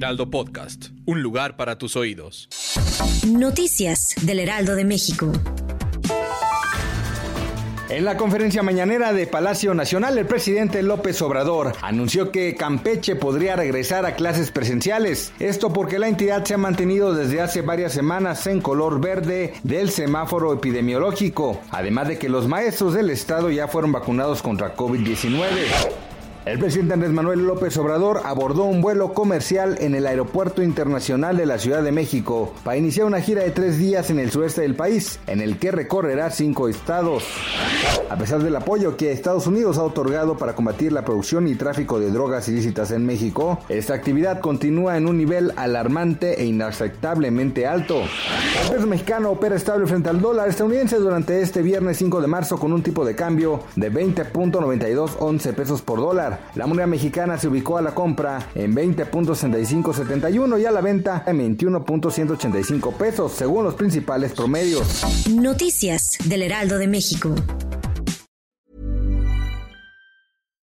Heraldo Podcast, un lugar para tus oídos. Noticias del Heraldo de México. En la conferencia mañanera de Palacio Nacional, el presidente López Obrador anunció que Campeche podría regresar a clases presenciales. Esto porque la entidad se ha mantenido desde hace varias semanas en color verde del semáforo epidemiológico, además de que los maestros del estado ya fueron vacunados contra COVID-19. El presidente Andrés Manuel López Obrador abordó un vuelo comercial en el Aeropuerto Internacional de la Ciudad de México para iniciar una gira de tres días en el sureste del país, en el que recorrerá cinco estados. A pesar del apoyo que Estados Unidos ha otorgado para combatir la producción y tráfico de drogas ilícitas en México, esta actividad continúa en un nivel alarmante e inaceptablemente alto. El peso mexicano opera estable frente al dólar estadounidense durante este viernes 5 de marzo con un tipo de cambio de 20.9211 pesos por dólar. La moneda mexicana se ubicó a la compra en 20.6571 y a la venta en 21.185 pesos, según los principales promedios. Noticias del Heraldo de México.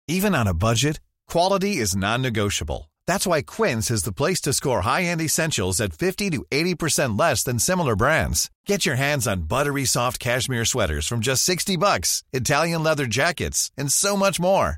Even on a budget, quality is non-negotiable. That's why Quince is the place to score high-end essentials at 50 to 80% less than similar brands. Get your hands on buttery soft cashmere sweaters from just 60 bucks, Italian leather jackets, and so much more.